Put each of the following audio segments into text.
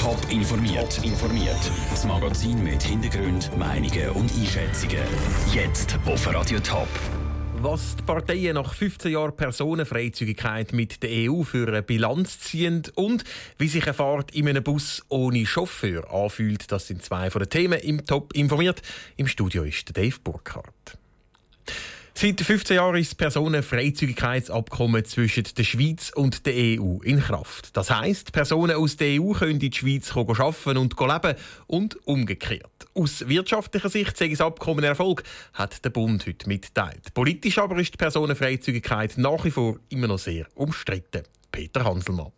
Top informiert. Top informiert. Das Magazin mit Hintergrund, Meinungen und Einschätzungen. Jetzt auf Radio Top. Was die Parteien nach 15 Jahren Personenfreizügigkeit mit der EU für eine Bilanz ziehen und wie sich eine Fahrt in einem Bus ohne Chauffeur anfühlt, das sind zwei von den Themen im Top informiert. Im Studio ist Dave Burkhardt. Seit 15 Jahren ist das Personenfreizügigkeitsabkommen zwischen der Schweiz und der EU in Kraft. Das heisst, Personen aus der EU können in die Schweiz arbeiten und leben und umgekehrt. Aus wirtschaftlicher Sicht sei das Abkommen Erfolg, hat der Bund heute mitgeteilt. Politisch aber ist die Personenfreizügigkeit nach wie vor immer noch sehr umstritten. Peter Hanselmann.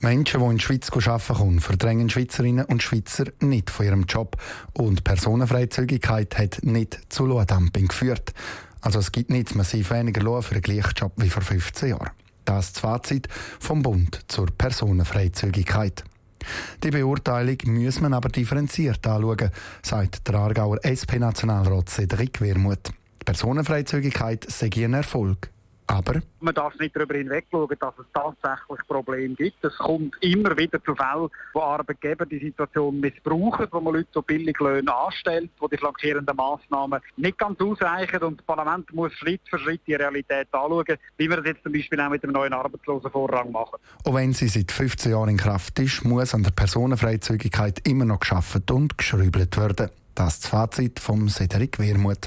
Menschen, die in die Schweiz arbeiten kommen, verdrängen Schweizerinnen und Schweizer nicht von ihrem Job. Und Personenfreizügigkeit hat nicht zu Lohndumping geführt. Also es gibt nicht massiv weniger Lohn für den gleichen Job wie vor 15 Jahren. Das ist das Fazit vom Bund zur Personenfreizügigkeit. Die Beurteilung muss man aber differenziert anschauen, sagt der Aargauer SP-Nationalrat Cedric Wermuth. Die Personenfreizügigkeit sei ein Erfolg, aber man darf nicht darüber hinwegschauen, dass es tatsächlich Probleme gibt. Es kommt immer wieder zu Fällen, wo Arbeitgeber die Situation missbrauchen, wo man Leute so billig Löhne anstellt, wo die flankierenden Massnahmen nicht ganz ausreichen und das Parlament muss Schritt für Schritt die Realität anschauen, wie wir das jetzt zum Beispiel auch mit dem neuen Arbeitslosenvorrang machen. Auch wenn sie seit 15 Jahren in Kraft ist, muss an der Personenfreizügigkeit immer noch geschafft und geschrübelt werden. Das ist das Fazit vom Cedric Wermuth.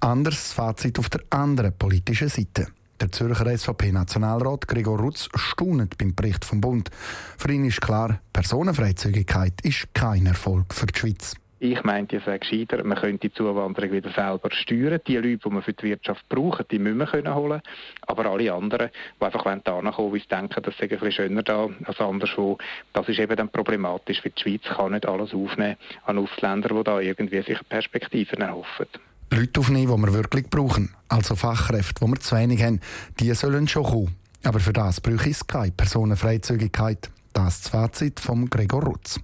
Anders Fazit auf der anderen politischen Seite. Der Zürcher SVP-Nationalrat Gregor Rutz staunet beim Bericht vom Bund. Für ihn ist klar, Personenfreizügigkeit ist kein Erfolg für die Schweiz. Ich meinte, es wäre gescheiter, man könnte die Zuwanderung wieder selber steuern. Die Leute, die man für die Wirtschaft braucht, die müssen wir können. Aber alle anderen, die einfach da kommen, weil sie denken, das sei ein bisschen schöner da als anderswo, das ist eben dann problematisch, weil die Schweiz kann nicht alles aufnehmen an Ausländer, die da irgendwie sich Perspektiven erhoffen. Leute aufnehmen, die wir wirklich brauchen, also Fachkräfte, die wir zu wenig haben, die sollen schon kommen. Aber für das brauche es keine Personenfreizügigkeit. Das ist das Fazit von Gregor Rutz.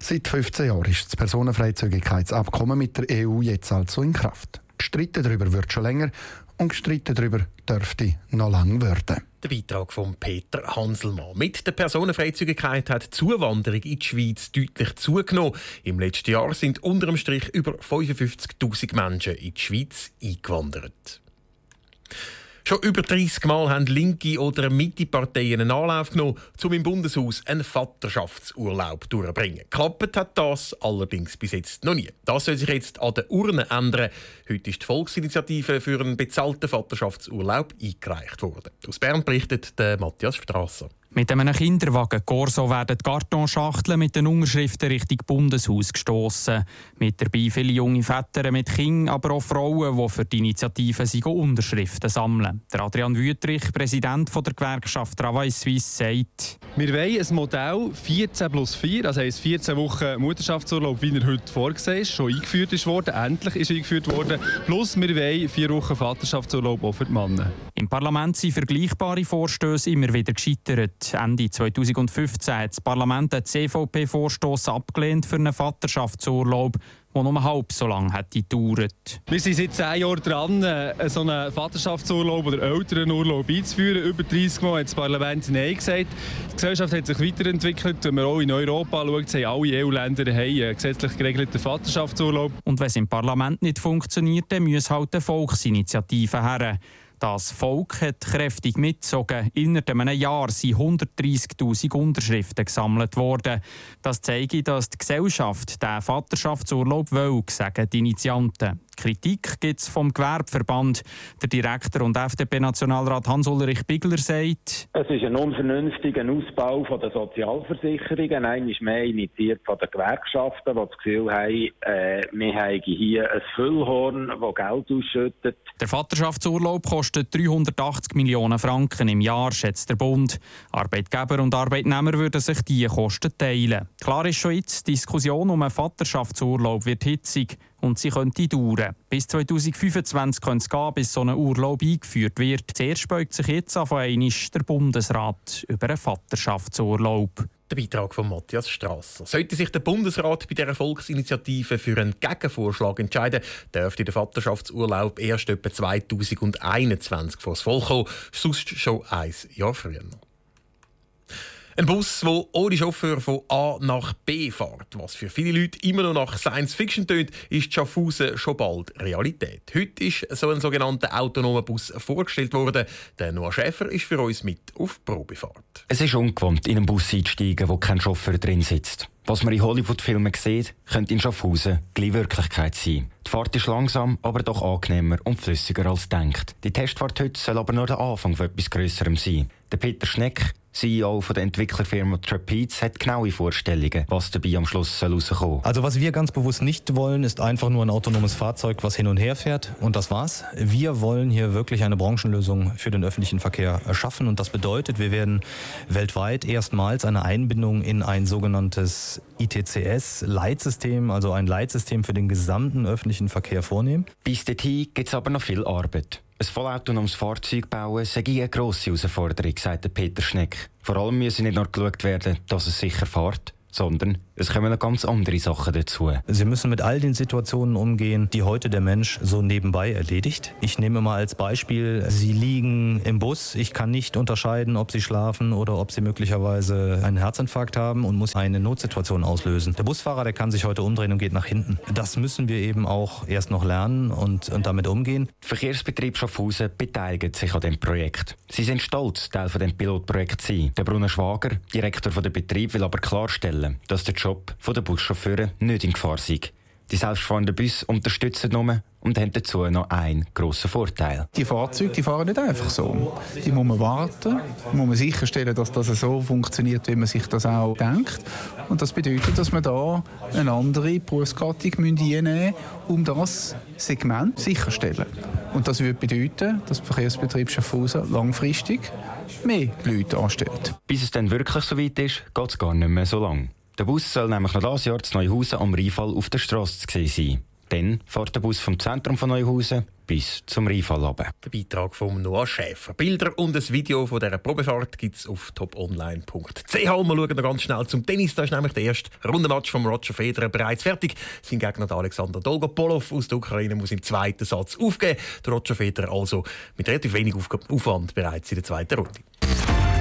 Seit 15 Jahren ist das Personenfreizügigkeitsabkommen mit der EU jetzt also in Kraft. Gestritten darüber wird schon länger und gestritten darüber dürfte noch lange werden. Der Beitrag von Peter Hanselmann. Mit der Personenfreizügigkeit hat die Zuwanderung in die Schweiz deutlich zugenommen. Im letzten Jahr sind unter dem Strich über 55.000 Menschen in die Schweiz eingewandert. Schon über 30 Mal haben linke oder Mitte-Parteien einen Anlauf genommen, um im Bundeshaus einen Vaterschaftsurlaub durchzubringen. Klappt hat das allerdings bis jetzt noch nie. Das soll sich jetzt an der Urne ändern. Heute ist die Volksinitiative für einen bezahlten Vaterschaftsurlaub eingereicht worden. Aus Bern berichtet Matthias Strasser. Mit einem Kinderwagen Corso werden Kartonschachteln mit den Unterschriften Richtung Bundeshaus gestoßen. Mit dabei viele junge Väter mit Kindern, aber auch Frauen, die für die Initiative Unterschriften sammeln. Der Adrian Wüttrich, Präsident der Gewerkschaft Travail Suisse, sagt: Wir wollen ein Modell 14 plus 4, also heisst 14 Wochen Mutterschaftsurlaub, wie er heute vorgesehen ist, schon eingeführt ist worden, endlich ist eingeführt worden. Plus wir wollen vier Wochen Vaterschaftsurlaub auch für die Männer. Im Parlament sind vergleichbare Vorstöße immer wieder gescheitert. Ende 2015 hat das Parlament einen CVP-Vorstoß abgelehnt für einen Vaterschaftsurlaub, der nur halb so lange hätte gedauert. Wir sind seit zehn Jahren dran, äh, so einen Vaterschaftsurlaub oder Elternurlaub einzuführen. Über 30 Mal hat das Parlament Nein gesagt. Die Gesellschaft hat sich weiterentwickelt. Wenn man auch in Europa schaut, haben alle EU-Länder einen gesetzlich geregelten Vaterschaftsurlaub. Und wenn es im Parlament nicht funktioniert, dann muss halt eine Volksinitiative her. Das Volk hat kräftig mitgezogen. Innerhalb einem Jahr sind 130.000 Unterschriften gesammelt worden. Das zeigt, dass die Gesellschaft den Vaterschaftsurlaub will, sagen die Initianten. Kritik gibt es vom Gewerbeverband. Der Direktor und FDP-Nationalrat Hans-Ulrich Bigler sagt, es ist ein unvernünftiger Ausbau der Sozialversicherungen. Einmal mehr initiiert von den Gewerkschaften, die das Gefühl haben, äh, wir haben hier ein Füllhorn, das Geld ausschüttet. Der Vaterschaftsurlaub kostet 380 Millionen Franken im Jahr, schätzt der Bund. Arbeitgeber und Arbeitnehmer würden sich diese Kosten teilen. Klar ist schon jetzt, die Diskussion um einen Vaterschaftsurlaub wird hitzig und sie könnte dauern. Bis 2025 könnte es gehen, bis so ein Urlaub eingeführt wird. Zuerst beugt sich jetzt auf einmal der Bundesrat über einen Vaterschaftsurlaub. Der Beitrag von Matthias Strasser. Sollte sich der Bundesrat bei dieser Volksinitiative für einen Gegenvorschlag entscheiden, dürfte der Vaterschaftsurlaub erst etwa 2021 vor das Volk kommen, sonst schon ein Jahr früher. Ein Bus, der ohne Chauffeur von A nach B fährt. Was für viele Leute immer noch nach Science Fiction tönt, ist Schaffhausen schon bald Realität. Heute ist so ein sogenannter autonomer Bus vorgestellt worden. Der Noah Schäfer ist für uns mit auf Probefahrt. Es ist ungewohnt, in einen Bus einzusteigen, wo kein Chauffeur drin sitzt. Was man in Hollywood-Filmen sieht, könnte in Schaffhausen gleich Wirklichkeit sein. Die Fahrt ist langsam, aber doch angenehmer und flüssiger als denkt. Die Testfahrt heute soll aber nur der Anfang von etwas Größerem sein. Der Peter Schneck, CEO von der Entwicklerfirma Trapeze, hat genaue Vorstellungen, was dabei am Schluss rauskommen soll. Also was wir ganz bewusst nicht wollen, ist einfach nur ein autonomes Fahrzeug, was hin und her fährt und das war's. Wir wollen hier wirklich eine Branchenlösung für den öffentlichen Verkehr erschaffen und das bedeutet, wir werden weltweit erstmals eine Einbindung in ein sogenanntes ITCS-Leitsystem, also ein Leitsystem für den gesamten öffentlichen Verkehr vornehmen. Bis dahin gibt es aber noch viel Arbeit. Ein vollautonomes Fahrzeug bauen sei eine grosse Herausforderung, sagt Peter Schneck. Vor allem müsse nicht nur geschaut werden, dass es sicher fährt, sondern es kommen noch ganz andere Sachen dazu. Sie müssen mit all den Situationen umgehen, die heute der Mensch so nebenbei erledigt. Ich nehme mal als Beispiel, Sie liegen im Bus. Ich kann nicht unterscheiden, ob Sie schlafen oder ob Sie möglicherweise einen Herzinfarkt haben und muss eine Notsituation auslösen. Der Busfahrer, der kann sich heute umdrehen und geht nach hinten. Das müssen wir eben auch erst noch lernen und, und damit umgehen. Der Verkehrsbetrieb Schaffhausen beteiligt sich an dem Projekt. Sie sind stolz, Teil von dem Pilotprojekt zu sein. Der Bruno Schwager, Direktor von der Betrieb, will aber klarstellen, dass der Job der Buschauffeure nicht in Gefahr sei. Die selbstfahrenden Busse unterstützen nur und haben dazu noch einen grossen Vorteil. Die Fahrzeuge die fahren nicht einfach so. Die muss man warten, muss man sicherstellen, dass das so funktioniert, wie man sich das auch denkt. Und das bedeutet, dass man da eine andere Berufsgattung einnehmen um das Segment sicherzustellen. Und das würde bedeuten, dass der Verkehrsbetrieb Schaffhausen langfristig mehr Leute anstellt. Bis es dann wirklich so weit ist, geht es gar nicht mehr so lange. Der Bus soll nämlich noch dieses Jahr zu Neuhausen am Rheinfall auf der Straße zu sein. Dann fährt der Bus vom Zentrum von Neuhausen bis zum Rheinfall runter. Der Beitrag von Noah Schäfer. Bilder und ein Video von dieser Probefahrt gibt es auf toponline.ch. Wir schauen noch ganz schnell zum Tennis. Da ist nämlich der erste Rundenmatch von Roger Federer bereits fertig. Sein Gegner Alexander Dolgopolov aus der Ukraine muss im zweiten Satz aufgeben. Der Roger Federer also mit relativ wenig Aufwand bereits in der zweiten Runde.